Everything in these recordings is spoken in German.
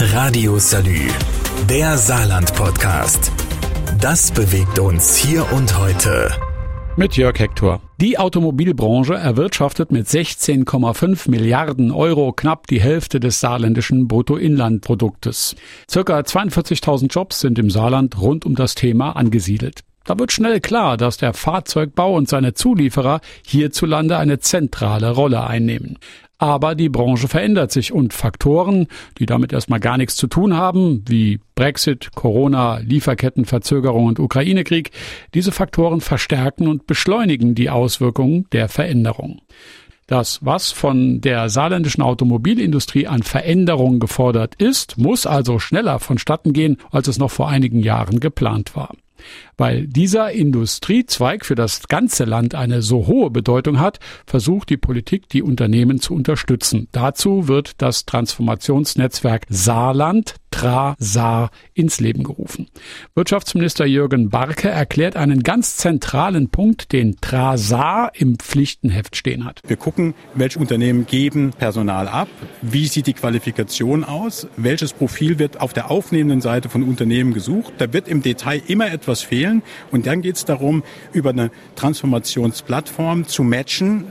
Radio Salü, der Saarland-Podcast. Das bewegt uns hier und heute. Mit Jörg Hector. Die Automobilbranche erwirtschaftet mit 16,5 Milliarden Euro knapp die Hälfte des saarländischen Bruttoinlandproduktes. Circa 42.000 Jobs sind im Saarland rund um das Thema angesiedelt. Da wird schnell klar, dass der Fahrzeugbau und seine Zulieferer hierzulande eine zentrale Rolle einnehmen. Aber die Branche verändert sich und Faktoren, die damit erstmal gar nichts zu tun haben, wie Brexit, Corona, Lieferkettenverzögerung und Ukraine-Krieg, diese Faktoren verstärken und beschleunigen die Auswirkungen der Veränderung. Das, was von der saarländischen Automobilindustrie an Veränderungen gefordert ist, muss also schneller vonstatten gehen, als es noch vor einigen Jahren geplant war. Weil dieser Industriezweig für das ganze Land eine so hohe Bedeutung hat, versucht die Politik, die Unternehmen zu unterstützen. Dazu wird das Transformationsnetzwerk Saarland Tra-Saar ins Leben gerufen. Wirtschaftsminister Jürgen Barke erklärt einen ganz zentralen Punkt, den Tra-Saar im Pflichtenheft stehen hat. Wir gucken, welche Unternehmen geben Personal ab, wie sieht die Qualifikation aus, welches Profil wird auf der aufnehmenden Seite von Unternehmen gesucht. Da wird im Detail immer etwas fehlen. Und dann geht es darum, über eine Transformationsplattform zu matchen,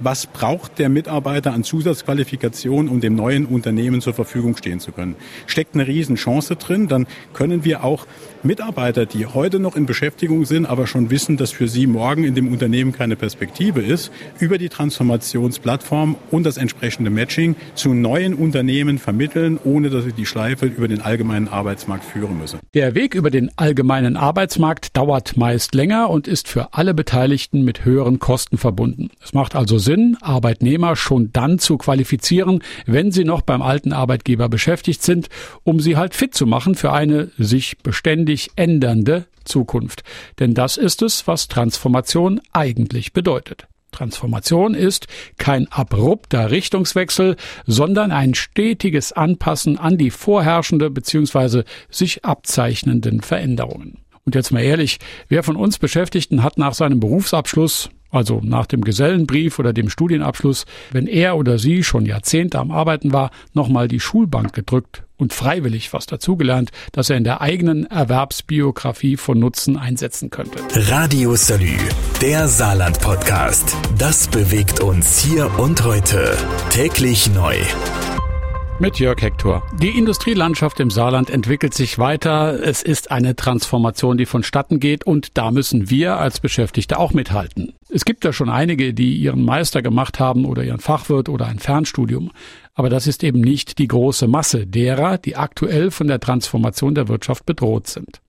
was braucht der Mitarbeiter an Zusatzqualifikation, um dem neuen Unternehmen zur Verfügung stehen zu können. Steckt eine Riesenchance drin, dann können wir auch Mitarbeiter, die heute noch in Beschäftigung sind, aber schon wissen, dass für sie morgen in dem Unternehmen keine Perspektive ist, über die Transformationsplattform und das entsprechende Matching zu neuen Unternehmen vermitteln, ohne dass sie die Schleife über den allgemeinen Arbeitsmarkt führen müssen. Der Weg über den allgemeinen Arbeitsmarkt dauert meist länger und ist für alle Beteiligten mit höheren Kosten verbunden. Es macht also Sinn, Arbeitnehmer schon dann zu qualifizieren, wenn sie noch beim alten Arbeitgeber beschäftigt sind, um sie halt fit zu machen für eine sich beständig ändernde Zukunft. Denn das ist es, was Transformation eigentlich bedeutet. Transformation ist kein abrupter Richtungswechsel, sondern ein stetiges Anpassen an die vorherrschende bzw. sich abzeichnenden Veränderungen. Und jetzt mal ehrlich, wer von uns Beschäftigten hat nach seinem Berufsabschluss also nach dem Gesellenbrief oder dem Studienabschluss, wenn er oder sie schon Jahrzehnte am Arbeiten war, nochmal die Schulbank gedrückt und freiwillig was dazugelernt, das er in der eigenen Erwerbsbiografie von Nutzen einsetzen könnte. Radio Salü, der Saarland-Podcast. Das bewegt uns hier und heute. Täglich neu. Mit Jörg Hector. Die Industrielandschaft im Saarland entwickelt sich weiter. Es ist eine Transformation, die vonstatten geht und da müssen wir als Beschäftigte auch mithalten. Es gibt ja schon einige, die ihren Meister gemacht haben oder ihren Fachwirt oder ein Fernstudium. Aber das ist eben nicht die große Masse derer, die aktuell von der Transformation der Wirtschaft bedroht sind.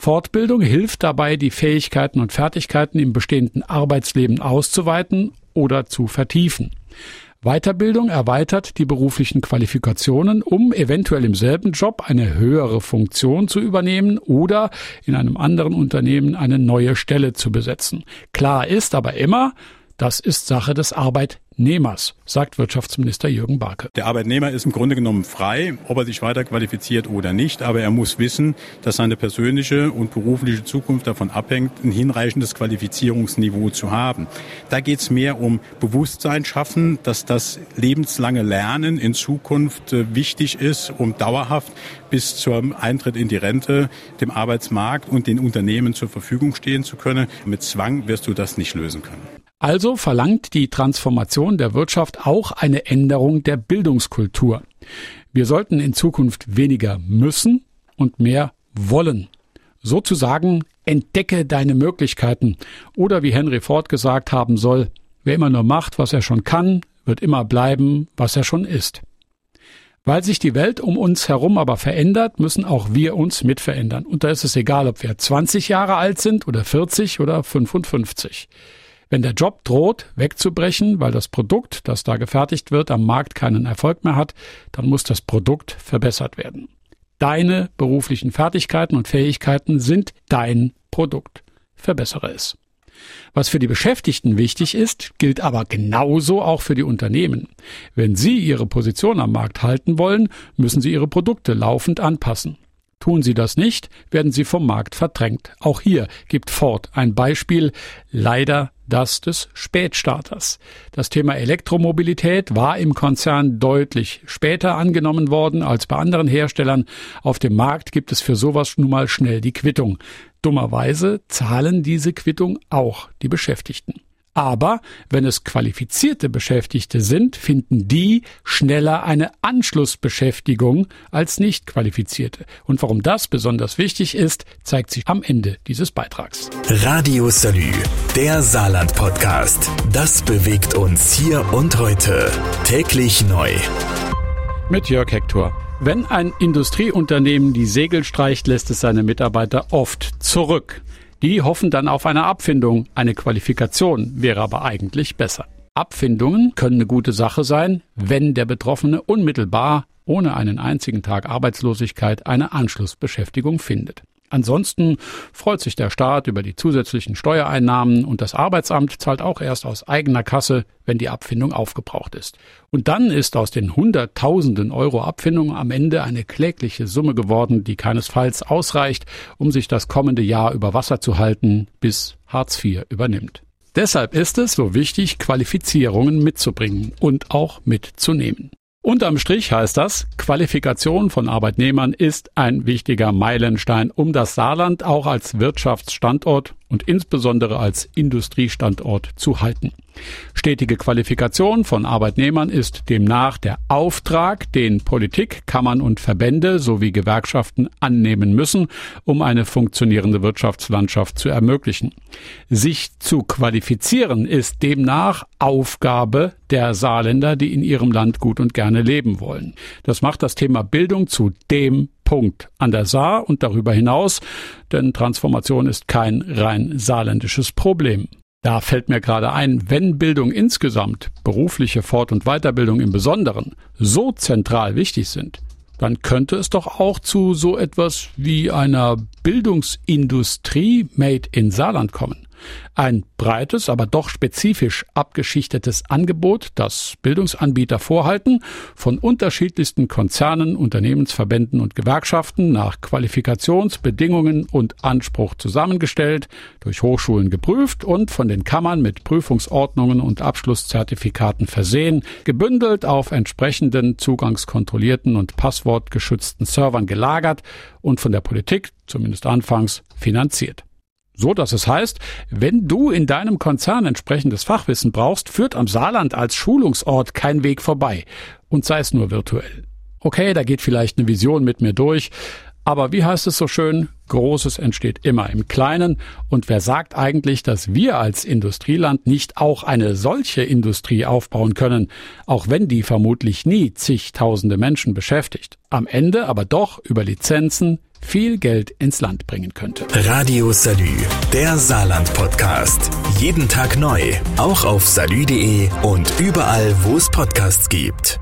Fortbildung hilft dabei, die Fähigkeiten und Fertigkeiten im bestehenden Arbeitsleben auszuweiten oder zu vertiefen. Weiterbildung erweitert die beruflichen Qualifikationen, um eventuell im selben Job eine höhere Funktion zu übernehmen oder in einem anderen Unternehmen eine neue Stelle zu besetzen. Klar ist aber immer, das ist Sache des Arbeitnehmers, sagt Wirtschaftsminister Jürgen Barke. Der Arbeitnehmer ist im Grunde genommen frei, ob er sich weiter qualifiziert oder nicht, aber er muss wissen, dass seine persönliche und berufliche Zukunft davon abhängt, ein hinreichendes Qualifizierungsniveau zu haben. Da geht es mehr um Bewusstsein schaffen, dass das lebenslange Lernen in Zukunft äh, wichtig ist, um dauerhaft bis zum Eintritt in die Rente dem Arbeitsmarkt und den Unternehmen zur Verfügung stehen zu können. Mit Zwang wirst du das nicht lösen können. Also verlangt die Transformation der Wirtschaft auch eine Änderung der Bildungskultur. Wir sollten in Zukunft weniger müssen und mehr wollen. Sozusagen entdecke deine Möglichkeiten. Oder wie Henry Ford gesagt haben soll, wer immer nur macht, was er schon kann, wird immer bleiben, was er schon ist. Weil sich die Welt um uns herum aber verändert, müssen auch wir uns mit verändern. Und da ist es egal, ob wir 20 Jahre alt sind oder 40 oder 55. Wenn der Job droht, wegzubrechen, weil das Produkt, das da gefertigt wird, am Markt keinen Erfolg mehr hat, dann muss das Produkt verbessert werden. Deine beruflichen Fertigkeiten und Fähigkeiten sind dein Produkt. Verbessere es. Was für die Beschäftigten wichtig ist, gilt aber genauso auch für die Unternehmen. Wenn sie ihre Position am Markt halten wollen, müssen sie ihre Produkte laufend anpassen. Tun sie das nicht, werden sie vom Markt verdrängt. Auch hier gibt Ford ein Beispiel, leider das des Spätstarters. Das Thema Elektromobilität war im Konzern deutlich später angenommen worden als bei anderen Herstellern. Auf dem Markt gibt es für sowas nun mal schnell die Quittung. Dummerweise zahlen diese Quittung auch die Beschäftigten. Aber wenn es qualifizierte Beschäftigte sind, finden die schneller eine Anschlussbeschäftigung als nicht qualifizierte. Und warum das besonders wichtig ist, zeigt sich am Ende dieses Beitrags. Radio Salü, der Saarland Podcast. Das bewegt uns hier und heute. Täglich neu. Mit Jörg Hector. Wenn ein Industrieunternehmen die Segel streicht, lässt es seine Mitarbeiter oft zurück. Die hoffen dann auf eine Abfindung. Eine Qualifikation wäre aber eigentlich besser. Abfindungen können eine gute Sache sein, wenn der Betroffene unmittelbar ohne einen einzigen Tag Arbeitslosigkeit eine Anschlussbeschäftigung findet. Ansonsten freut sich der Staat über die zusätzlichen Steuereinnahmen und das Arbeitsamt zahlt auch erst aus eigener Kasse, wenn die Abfindung aufgebraucht ist. Und dann ist aus den Hunderttausenden Euro Abfindung am Ende eine klägliche Summe geworden, die keinesfalls ausreicht, um sich das kommende Jahr über Wasser zu halten, bis Hartz IV übernimmt. Deshalb ist es so wichtig, Qualifizierungen mitzubringen und auch mitzunehmen. Unterm Strich heißt das, Qualifikation von Arbeitnehmern ist ein wichtiger Meilenstein, um das Saarland auch als Wirtschaftsstandort und insbesondere als Industriestandort zu halten. Stetige Qualifikation von Arbeitnehmern ist demnach der Auftrag, den Politik, Kammern und Verbände sowie Gewerkschaften annehmen müssen, um eine funktionierende Wirtschaftslandschaft zu ermöglichen. Sich zu qualifizieren ist demnach Aufgabe der Saarländer, die in ihrem Land gut und gerne leben wollen. Das macht das Thema Bildung zu dem Punkt an der Saar und darüber hinaus, denn Transformation ist kein rein saarländisches Problem. Da fällt mir gerade ein, wenn Bildung insgesamt, berufliche Fort- und Weiterbildung im Besonderen, so zentral wichtig sind, dann könnte es doch auch zu so etwas wie einer Bildungsindustrie made in Saarland kommen. Ein breites, aber doch spezifisch abgeschichtetes Angebot, das Bildungsanbieter vorhalten, von unterschiedlichsten Konzernen, Unternehmensverbänden und Gewerkschaften nach Qualifikationsbedingungen und Anspruch zusammengestellt, durch Hochschulen geprüft und von den Kammern mit Prüfungsordnungen und Abschlusszertifikaten versehen, gebündelt auf entsprechenden zugangskontrollierten und passwortgeschützten Servern gelagert und von der Politik, zumindest anfangs, finanziert. So dass es heißt, wenn du in deinem Konzern entsprechendes Fachwissen brauchst, führt am Saarland als Schulungsort kein Weg vorbei. Und sei es nur virtuell. Okay, da geht vielleicht eine Vision mit mir durch, aber wie heißt es so schön, Großes entsteht immer im Kleinen. Und wer sagt eigentlich, dass wir als Industrieland nicht auch eine solche Industrie aufbauen können, auch wenn die vermutlich nie zigtausende Menschen beschäftigt, am Ende aber doch über Lizenzen viel Geld ins Land bringen könnte. Radio Salü, der Saarland-Podcast. Jeden Tag neu, auch auf salü.de und überall, wo es Podcasts gibt.